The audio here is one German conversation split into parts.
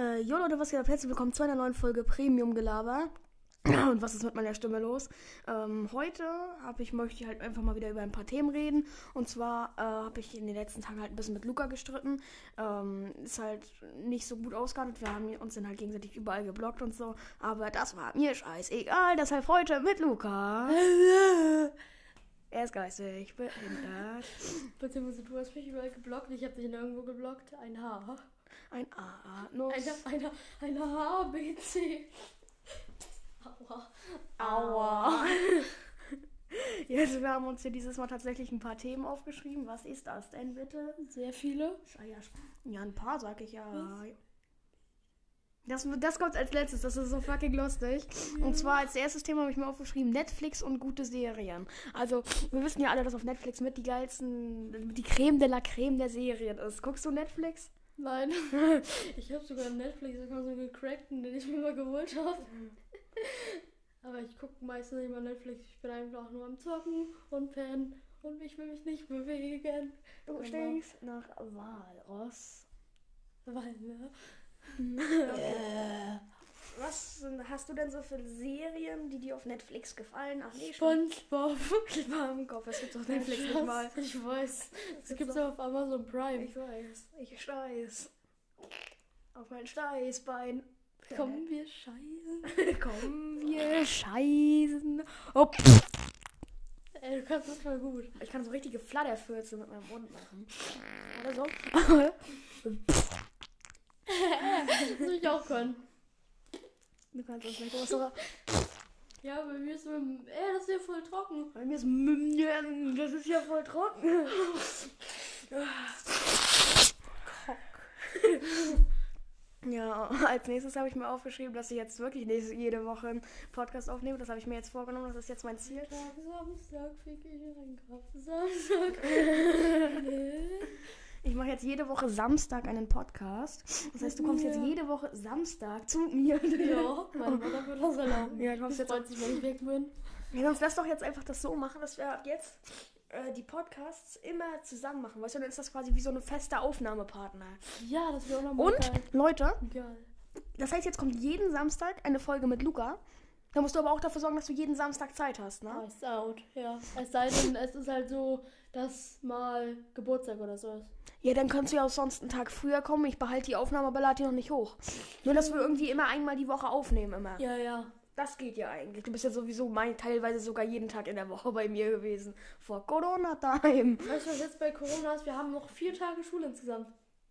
Äh, jo Leute, was geht ab? Herzlich willkommen zu einer neuen Folge Premium Gelaber. Und was ist mit meiner Stimme los? Ähm, heute hab ich, möchte ich halt einfach mal wieder über ein paar Themen reden. Und zwar äh, habe ich in den letzten Tagen halt ein bisschen mit Luca gestritten. Ähm, ist halt nicht so gut ausgehandelt. Wir haben uns dann halt gegenseitig überall geblockt und so. Aber das war mir scheißegal. Deshalb heute mit Luca. er ist geistig behindert. Beziehungsweise du hast mich überall geblockt. Ich habe dich nirgendwo geblockt. Ein H. Ein A. Nuss. Eine, eine, eine H, B, C. Aua. Aua. Jetzt, wir haben uns hier dieses Mal tatsächlich ein paar Themen aufgeschrieben. Was ist das denn bitte? Sehr viele. Ja, ein paar, sag ich ja. Das, das kommt als letztes, das ist so fucking lustig. Und zwar als erstes Thema habe ich mir aufgeschrieben, Netflix und gute Serien. Also, wir wissen ja alle, dass auf Netflix mit die geilsten, die Creme de la Creme der Serien ist. Guckst du Netflix? Nein. Ich habe sogar einen Netflix-Account so gecrackten, den ich mir mal geholt habe. Aber ich gucke meistens nicht mal Netflix. Ich bin einfach nur am Zocken und pennen. Und ich will mich nicht bewegen. Du stinkst nach Walross. Weil, ne? Was sind- hast du denn so für Serien, die dir auf Netflix gefallen? Ach nee, Spongebob. Ich war im Kopf, es gibt auf Netflix nicht mal. Ich weiß. Es gibt's gibt's auch auf Amazon Prime. Ich weiß, ich steiß. Auf mein Steißbein. Komm, wir scheißen. Komm, wir scheißen. Oh, Ey, du kannst das voll gut. ich kann so richtige Flatterfürze mit meinem Mund machen. Oder so. Das will ich auch können. Du kannst das nicht größere. Ja, bei mir ist so, ey, das ist ja voll trocken. Bei mir ist München. Das ist ja voll trocken. Ja, als nächstes habe ich mir aufgeschrieben, dass ich jetzt wirklich nächste, jede Woche einen Podcast aufnehme. Das habe ich mir jetzt vorgenommen. Das ist jetzt mein Ziel. Tag, Samstag, fick ich. Samstag. Ich mache jetzt jede Woche Samstag einen Podcast. Das heißt, du kommst jetzt Ja. jede Woche Samstag zu mir. ja, meine Mutter wird das erlauben. Ja, ich Sie jetzt freut sich, wenn ich weg bin. Ja, sonst lass doch jetzt einfach das so machen, dass wir ab jetzt äh, die Podcasts immer zusammen machen. Weißt du, dann ist das quasi wie so eine feste Aufnahmepartner. Ja, das wäre auch nochmal Und, geil. Leute, Geil. das heißt, jetzt kommt jeden Samstag eine Folge mit Luca. Da musst du aber auch dafür sorgen, dass du jeden Samstag Zeit hast, ne? Nice out, ja. Es sei denn, es ist halt so, dass mal Geburtstag oder so ist. Ja, dann kannst du ja auch sonst einen Tag früher kommen. Ich behalte die Aufnahme, aber lade die noch nicht hoch. Nur, dass wir irgendwie immer einmal die Woche aufnehmen, immer. Ja, ja. Das geht ja eigentlich. Du bist ja sowieso mein, teilweise sogar jeden Tag in der Woche bei mir gewesen. Vor Corona-Time. Weißt du, was jetzt bei Corona ist? Wir haben noch vier Tage Schule insgesamt.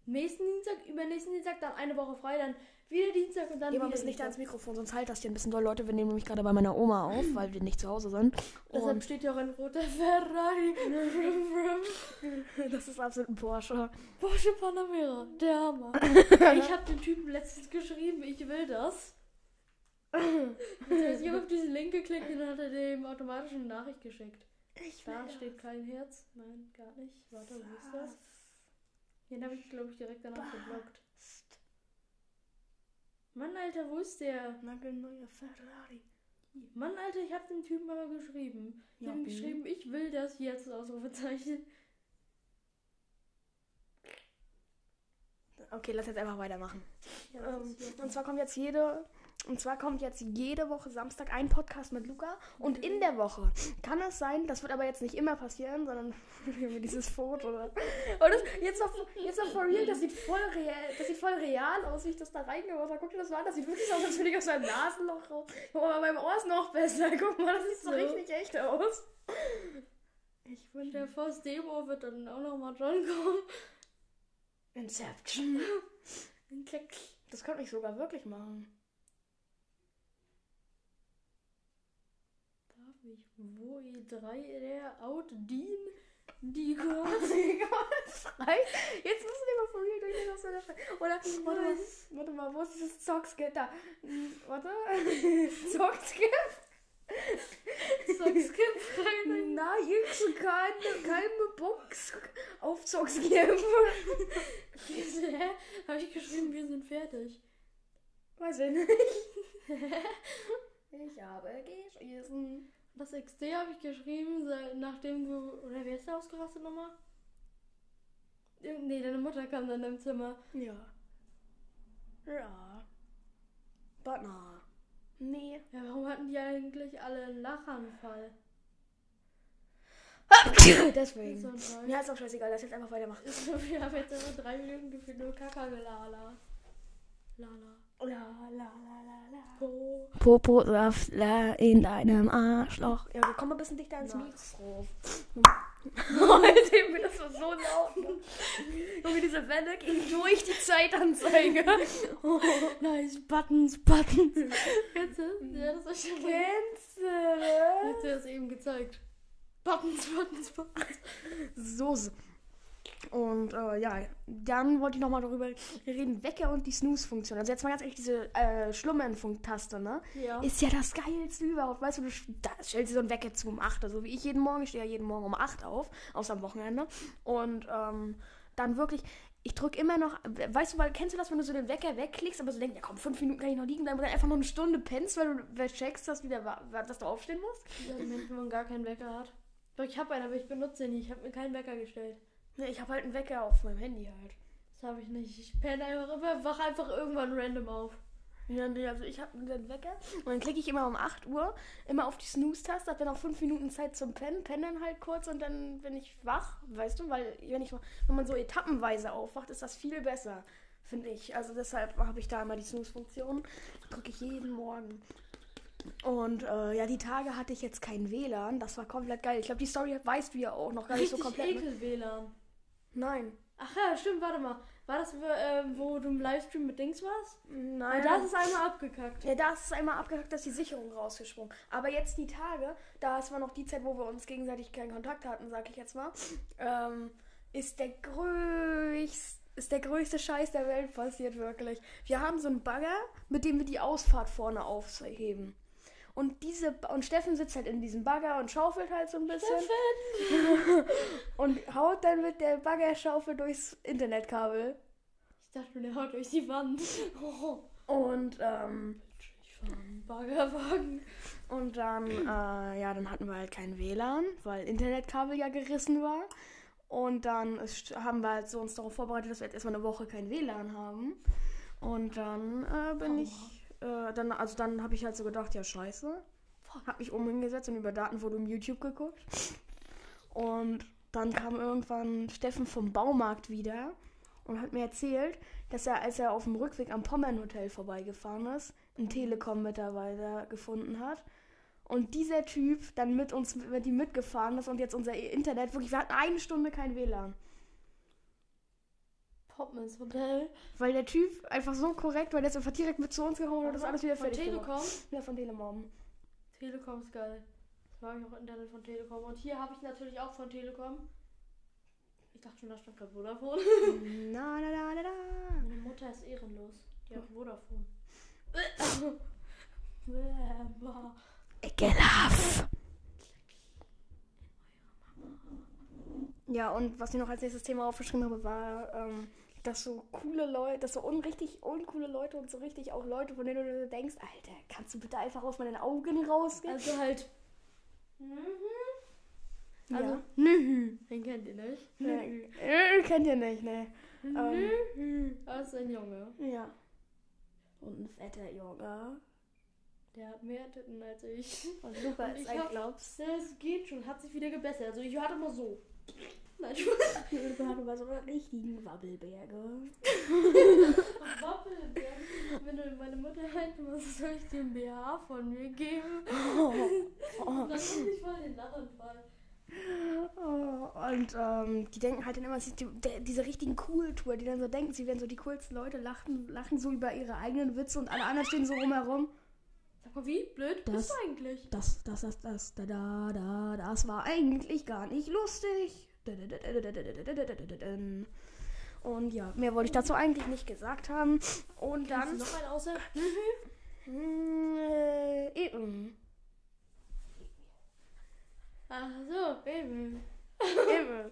Nächsten Dienstag, übernächsten Dienstag, dann eine Woche frei, dann wieder Dienstag und dann Geh mal ein bisschen nicht ans. Mikrofon, sonst halt das hier ein bisschen doll. Leute, wir nehmen nämlich gerade bei meiner Oma auf, weil wir nicht zu Hause sind. Deshalb Und steht ja auch ein roter Ferrari. das ist absolut ein Porsche. Porsche Panamera, der Hammer. ich habe den Typen letztens geschrieben, ich will das. Ich habe auf diesen Link geklickt und dann hat er dem automatisch eine Nachricht geschickt. Ich Da steht kein Herz. Nein, gar nicht. Warte, wo ist das? Den habe ich, glaube ich, direkt danach geblockt. Mann, Alter, wo ist der? Nagelneuer Ferrari. Mann, Alter, ich habe den Typen aber geschrieben. Ich Ja, habe ihm geschrieben, ich will das jetzt, Ausrufezeichen. Okay, lass jetzt einfach weitermachen. Ja, Ähm, und zwar kommt jetzt jede, und zwar kommt jetzt jede Woche Samstag ein Podcast mit Luca. Und in der Woche kann es sein, das wird aber jetzt nicht immer passieren, sondern dieses Foto. Oder? Und das, jetzt noch, jetzt noch for real, das sieht voll real, das sieht voll real aus, wie ich das da reingemacht habe. Guck dir das mal an, das sieht wirklich aus, als würde ich aus meinem Nasenloch raus. Guck mal, mein Ohr ist noch besser. Guck mal, das sieht so So. richtig echt aus. Ich wünsche, der Faust Demo wird dann auch nochmal John kommen. Inception. Das könnte ich sogar wirklich machen. Wo E3 der Out Dean die Gott? Jetzt müssen wir mal durchlesen, was wir da schreiben. Oder, warte mal, warte mal, wo ist dieses Zockskip da? Hm, Warte. Zockskip? Zockskip rein. Na, jetzt keine, keine Box auf Zockskip. Hä? Habe ich geschrieben, wir sind fertig. Weiß ich nicht. Ich habe geschießen. Das XD habe ich geschrieben, nachdem du. Oder wer ist da ausgerastet nochmal? Nee, deine Mutter kam dann im Zimmer. Ja. Ja. But na. Nee. Ja, warum hatten die eigentlich alle einen Lachanfall? Deswegen. So Teil. Ja, ist auch scheißegal, lass jetzt einfach weitermachen. Wir haben jetzt immer drei Minuten gefühlt nur Kaka gelala. Lala. La, la, la, la, la. Po. Poposaftler in deinem Arschloch. Ja, wir kommen ein bisschen dichter ans. Mikro. Heute wird das so so laut. Junge, diese Welle ging durch die Zeitanzeige. Oh, nice, Buttons, Buttons. Kennst du? Ja, das ist schon Kennst du Hat das? dir das eben gezeigt. Buttons, Buttons, Buttons. Soße. Und äh, ja, dann wollte ich nochmal darüber reden, Wecker und die Snooze-Funktion. Also jetzt mal ganz ehrlich, diese äh, Schlummern-Taste, ne? Ja. Ist ja das geilste überhaupt. Weißt du, du da stellst dir so einen Wecker zu um 8, also wie ich jeden Morgen. Ich stehe ja jeden Morgen um 8 auf, außer am Wochenende. Und ähm, dann wirklich, ich drücke immer noch, weißt du, weil kennst du das, wenn du so den Wecker wegklickst, aber so denkst, ja komm, fünf Minuten kann ich noch liegen bleiben und dann einfach noch eine Stunde pennst, weil du checkst, dass, wieder, dass du aufstehen musst? Ja, wenn man gar keinen Wecker hat. Doch, ich habe einen, aber ich benutze ihn nicht. Ich habe mir keinen Wecker gestellt. Ne, ich habe halt einen Wecker auf meinem Handy halt. Das habe ich nicht. Ich penne einfach immer, wach einfach irgendwann random auf. Ja, nee, also ich habe den Wecker und dann klicke ich immer um 8 Uhr immer auf die Snooze-Taste, habe dann auch 5 Minuten Zeit zum Pennen, penne dann halt kurz und dann bin ich wach, weißt du, weil wenn, ich, wenn man so etappenweise aufwacht, ist das viel besser, finde ich. Also deshalb habe ich da immer die Snooze-Funktion, drücke ich jeden Morgen. Und äh, ja, die Tage hatte ich jetzt kein WLAN, das war komplett geil. Ich glaube, die Story weißt du ja auch noch gar nicht so Richtig komplett. ne? ekel WLAN. Nein. Ach ja, stimmt, warte mal. War das, äh, wo du im Livestream mit Dings warst? Nein. Weil das ist einmal abgekackt. Ja, da ist es einmal abgehackt, dass die Sicherung rausgesprungen. Aber jetzt die Tage, da ist war noch die Zeit, wo wir uns gegenseitig keinen Kontakt hatten, sag ich jetzt mal, ähm, ist der größte, ist der größte Scheiß der Welt passiert, wirklich. Wir haben so einen Bagger, mit dem wir die Ausfahrt vorne aufheben. Und diese und Steffen sitzt halt in diesem Bagger und schaufelt halt so ein bisschen und haut dann mit der Baggerschaufel durchs Internetkabel. Ich dachte, der haut durch die Wand. Oh. Und ähm, Ich fahre einen Baggerwagen. Und dann, äh, ja, dann hatten wir halt kein WLAN, weil Internetkabel ja gerissen war. Und dann ist, haben wir halt so uns darauf vorbereitet, dass wir jetzt erstmal eine Woche kein WLAN haben. Und dann äh, bin Oh. ich, äh, dann, also dann habe ich halt so gedacht, ja scheiße. Hab mich oben hingesetzt und über Datenvolumen YouTube geguckt. Und dann kam irgendwann Steffen vom Baumarkt wieder und hat mir erzählt, dass er, als er auf dem Rückweg am Pommern-Hotel vorbeigefahren ist, einen Telekom-Mitarbeiter gefunden hat. Und dieser Typ dann mit uns mit ihm mitgefahren ist und jetzt unser Internet wirklich, wir hatten eine Stunde kein WLAN. Popmans Hotel. Weil der Typ einfach so korrekt war, der ist einfach direkt mit zu uns gekommen und hat das alles wieder Von fertig gemacht. Telekom. Ja, von Telemom. Telekom ist geil. Das mag ich auch Internet von Telekom. Und hier habe ich natürlich auch von Telekom. Ich dachte schon, da stand gerade Vodafone. na, na, na, na, na. Meine Mutter ist ehrenlos. Die hat Vodafone. Ekelhaft. Ja, und was ich noch als nächstes Thema aufgeschrieben habe, war, ähm, dass so coole Leute, dass so unrichtig uncoole Leute und so richtig auch Leute, von denen du denkst, Alter, kannst du bitte einfach aus meinen Augen rausgehen? Also halt. Also, ja. Nühü. Den kennt ihr nicht. Nee, äh, kennt ihr nicht, ne? Ähm, Nühü. Das ist ein Junge. ja. Und ein fetter Junge. Der hat mehr Titten als ich. Und Und ist ich Klops. Das geht schon, hat sich wieder gebessert. Also ich hatte mal so. Nein. Luca hat aber richtigen Wabbelberge. Wappelberg. Wenn du meine Mutter halt so soll ich dir einen BH von mir geben. Oh, oh. Dann krieg ich voll den Lachanfall. Oh, und ähm, die denken halt dann immer, die, der, diese richtigen Cool-Tour, die dann so denken, sie wären so die coolsten Leute, lachen, lachen so über ihre eigenen Witze und alle anderen stehen so rumherum. Sag mal, wie blöd Das- bist du eigentlich? Das, das, das, das, da, da, da, das war eigentlich gar nicht lustig. Und ja, mehr wollte ich dazu eigentlich nicht gesagt haben. Und Kannst dann. Du noch mal außer. Äh, eben. Ach so, eben. Eben.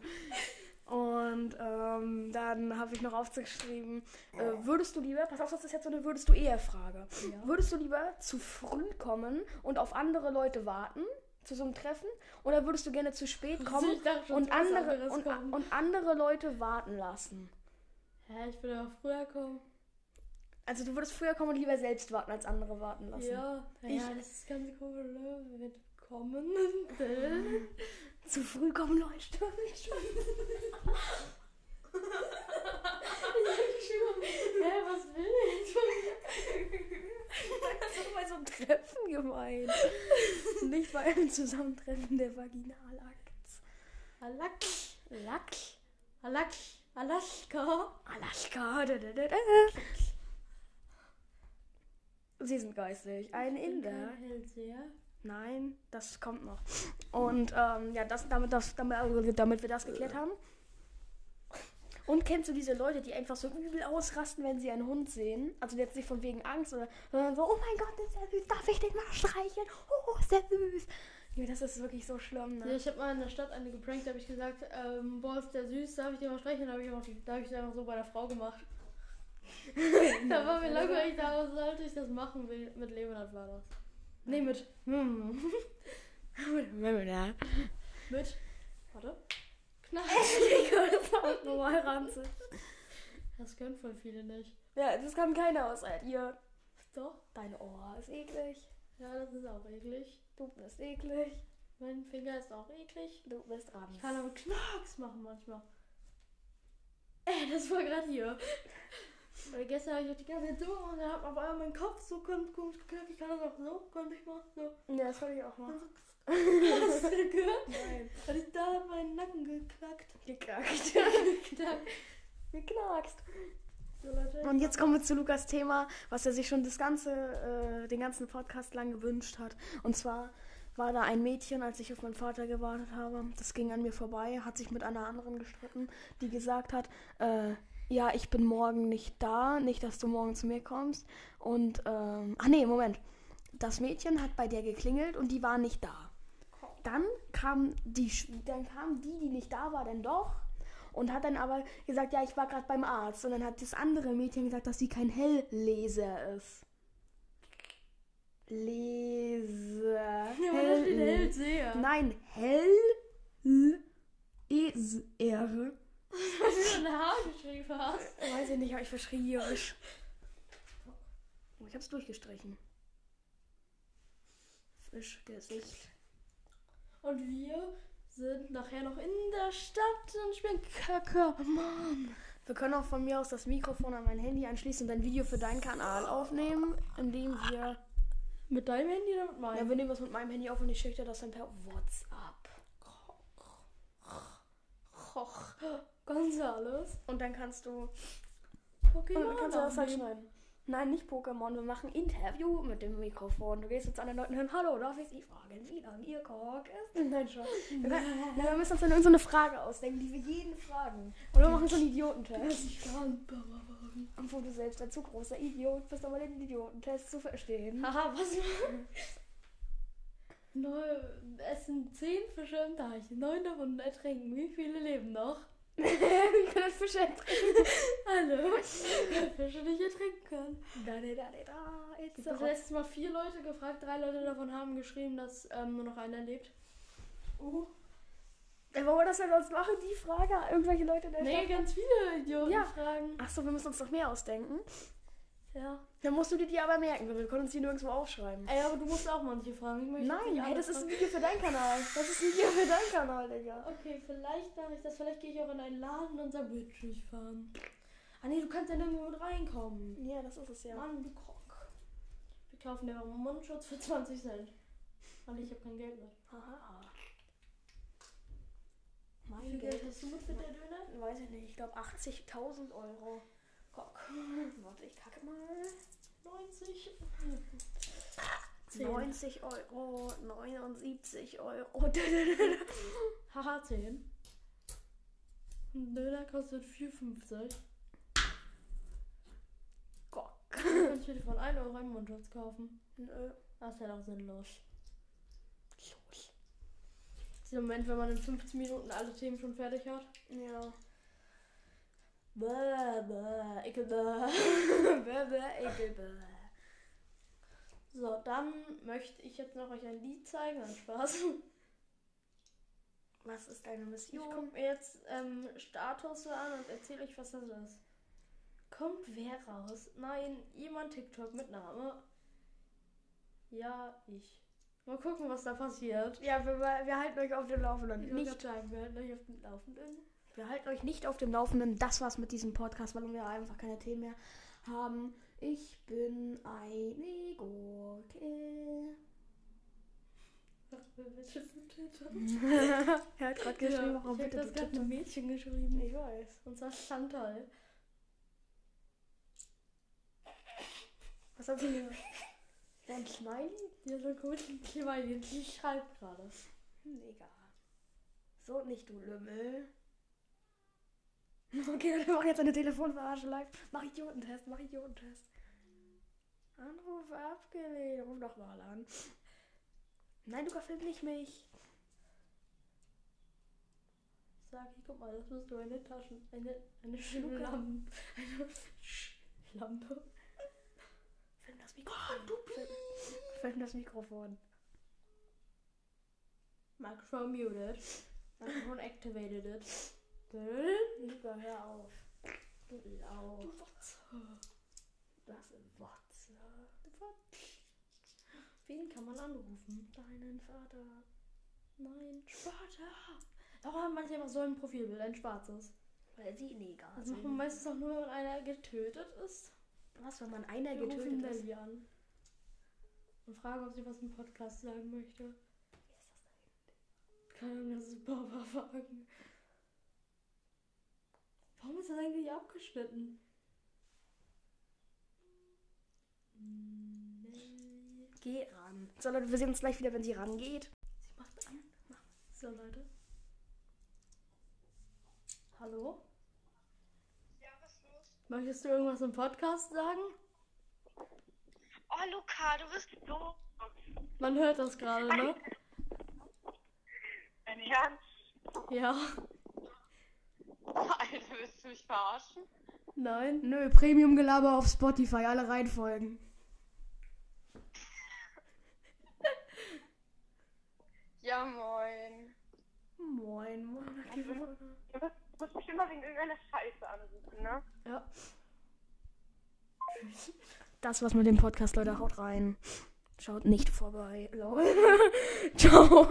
Und ähm, dann habe ich noch aufgeschrieben, äh, würdest du lieber, pass auf, das ist jetzt so eine würdest du eher Frage. Ja. Würdest du lieber zu früh kommen und auf andere Leute warten zu so einem Treffen oder würdest du gerne zu spät kommen Ich schon, und andere und, kommt. und andere Leute warten lassen? Hä, ich will aber früher kommen. Also du würdest früher kommen und lieber selbst warten, als andere warten lassen. Ja, Ich- ja, das ist ganz komisch, ne? Mit kommen. Zu früh kommen Leute. Hä, was will er jetzt von mir? Das ist bei so einem Treffen gemeint. Nicht bei einem Zusammentreffen der Vaginalakts. Alak, Lack. Alak, Alaska. Alaska. Da, da, da, da. Sie sind geistig. Ein Inder. Nein, das kommt noch. Und ähm, ja, das, damit, das, damit, damit wir das geklärt haben. Und kennst du diese Leute, die einfach so übel ausrasten, wenn sie einen Hund sehen? Also jetzt nicht von wegen Angst, oder, sondern so, oh mein Gott, ist der süß, darf ich den mal streicheln? Oh, ist der süß. Ja, das ist wirklich so schlimm, Ja, ne? ich habe mal in der Stadt eine geprankt, da habe ich gesagt, ähm, boah, ist der süß, darf ich den mal streicheln? Da habe ich, auch- da hab ich einfach so bei der Frau gemacht. da war mir langweilig, da sollte ich das machen. Will- Mit Leonard war das. Nee, mit. Hm. Mit. Warte. Knall. das normal ranzig. Das können voll viele nicht. Ja, das kann keiner außer ihr. Doch. Dein Ohr ist eklig. Ja, das ist auch eklig. Du bist eklig. Mein Finger ist auch eklig. Du bist dran. Ich kann aber Knacks machen manchmal. Ey, das war gerade hier. Weil gestern habe ich auch die ganze Zeit so und dann hat auf einmal mein Kopf so komisch komisch geknackt. Ich kann das auch so, konnte ich mal so. Ja, das kann ich auch machen. Hast du das gehört? Nein. Hat ich da hat meinen Nacken geknackt. Geknackt. Geknackt. Geknackst. So, Leute. Und jetzt kommen wir zu Lukas Thema, was er sich schon das ganze, äh, den ganzen Podcast lang gewünscht hat. Und zwar war da ein Mädchen, als ich auf meinen Vater gewartet habe. Das ging an mir vorbei, hat sich mit einer anderen gestritten, die gesagt hat, äh, ja, ich bin morgen nicht da, nicht, dass du morgen zu mir kommst. Und, ähm, ach nee, Moment. Das Mädchen hat bei der geklingelt und die war nicht da. Dann kam die, dann kam die, die nicht da war, dann doch und hat dann aber gesagt, ja, ich war gerade beim Arzt. Und dann hat das andere Mädchen gesagt, dass sie kein Hellleser ist. Leser. Ja, steht Hellseher. Nein, Hell. Eser. Was du für ein Haar geschrieben hast. Weiß ich nicht, habe ich verschrieberisch. Oh, ich hab's durchgestrichen. Fischgesicht. Und wir sind nachher noch in der Stadt und spielen Kacke. Mann. Wir können auch von mir aus das Mikrofon an mein Handy anschließen und ein Video für deinen Kanal aufnehmen, indem wir. Mit deinem Handy oder mit Ja, meinem? wir nehmen das mit meinem Handy auf und ich schicke dir das dann per WhatsApp. Gonzales. Und dann kannst du. Pokémon. Und dann kannst du das halt schneiden. Nein, nicht Pokémon. Wir machen Interview mit dem Mikrofon. Du gehst jetzt an den Leuten hin. Hallo, darf ich Sie fragen, wie lang Ihr Kork ist? Nein, schon. Wir, ja, wir müssen uns dann irgendeine Frage ausdenken, die wir jeden fragen. Und wir machen so einen Idiotentest. Obwohl du selbst ein zu großer Idiot bist, aber den Idiotentest zu verstehen. Haha, was? Neu, es sind zehn Fische im Teich. Neun davon ertrinken. Wie viele leben noch? wir können Fische ertrinken. Alle. Fische nicht ertrinken können. Da, da, da, da. It's Ich habe letztes Mal vier Leute gefragt. Drei Leute davon haben geschrieben, dass ähm, nur noch einer lebt. Uh. Ey, wollen wir das denn sonst machen, die Frage? Irgendwelche Leute in der Nee, Stadt? ganz viele Idioten Ja. fragen. Achso, wir müssen uns noch mehr ausdenken. Ja. Dann musst du dir die aber merken, weil wir können uns die nirgendwo aufschreiben. Ey, aber du musst auch manche fragen. Nein, alle das ist ein. Video für deinen Kanal. Das ist ein Video für deinen Kanal, Digga. Okay, vielleicht mache ich das. Vielleicht gehe ich auch in einen Laden und sage, willst du nicht fahren? Ah nee, du kannst ja nirgendwo mit reinkommen. Ja, das ist es ja. Mann, du Kock. Wir kaufen dir einen Mundschutz für 20 Cent. Weil ich habe kein Geld mehr. Haha. Wie Mein viel Geld. Geld hast du mit für der Döner? Weiß ich nicht, ich glaube 80.000 Euro. Guck. Warte, ich kacke mal. 90. 90 Euro, 79 Euro. Haha, 10. Ein Döner kostet 4,50. Guck. Du kannst dir von 1 Euro einen Mundschutz kaufen. Nö. Das ist ja doch sinnlos. Los. Dieser Moment, wenn man in 15 Minuten alle Themen schon fertig hat. Ja. Bäh, bäh, ekel, bäh. Bäh, bäh, ekel, bäh. So, dann möchte ich jetzt noch euch ein Lied zeigen. Nein, Spaß. Was ist deine Ich Mission? gucke mir jetzt ähm, Status an und erzähle euch, was das ist. Kommt wer raus? Nein, jemand TikTok mit Name. Ja, ich. Mal gucken, was da passiert. Ja, wir, wir halten euch auf dem Laufenden. Ich Nicht, nicht sagen, wir halten euch auf dem Laufenden. Wir halten euch nicht auf dem Laufenden. Das war's mit diesem Podcast, weil wir einfach keine Themen mehr haben. Ich bin eine Gurke. Er hat gerade geschrieben, Ja, warum ich bitte das du gerade einem Mädchen geschrieben. Ich weiß. Und zwar Chantal. Was hat sie mir? Ein Smiley? Hat so komischen Smiley. Die schreibt gerade. Hm, egal. So, nicht du Lümmel. Okay, wir machen jetzt eine Telefonverarsche live. Mach Idiotentest, mach Idiotentest. Anruf abgelehnt. Ruf nochmal an. Nein, du filmst nicht mich. Sag ich, guck mal, das musst du eine Taschen. Eine, eine Schlucke. Lampe. Eine Lampe. Film das Mikrofon. Film, film das Mikrofon. Microphone muted. Microphone activated it. Lieber, hör auf. Du Lauch. Du. Das ist Wotze. Wen kann man anrufen? Deinen Vater. Nein, Sparta. Warum haben manche immer so ein Profilbild, ein schwarzes? Weil sie Neger Das macht man meistens auch nur, wenn einer getötet ist. Was, wenn man einer Wir rufen getötet ist? Nelly an. Und fragen, ob sie was im Podcast sagen möchte. Keine Ahnung, das ist Baba fragen. Warum ist das eigentlich abgeschnitten? Nelly. Geh ran. So, Leute, wir sehen uns gleich wieder, wenn sie rangeht. Sie macht an. So, Leute. Hallo? Ja, was ist los? Möchtest du irgendwas im Podcast sagen? Oh, Luca, du bist doof. Man hört das gerade, ne? Dein Ernst? Ja. Du mich verarschen? Nein. Nö, Premium-Gelaber auf Spotify, alle Reihenfolgen. Ja, moin. Moin, moin. Folge. Du musst, bestimmt mal wegen irgendeiner Scheiße anrufen, ne? Ja. Das war's mit dem Podcast, Leute. Haut rein. Schaut nicht vorbei. Lol. Ciao.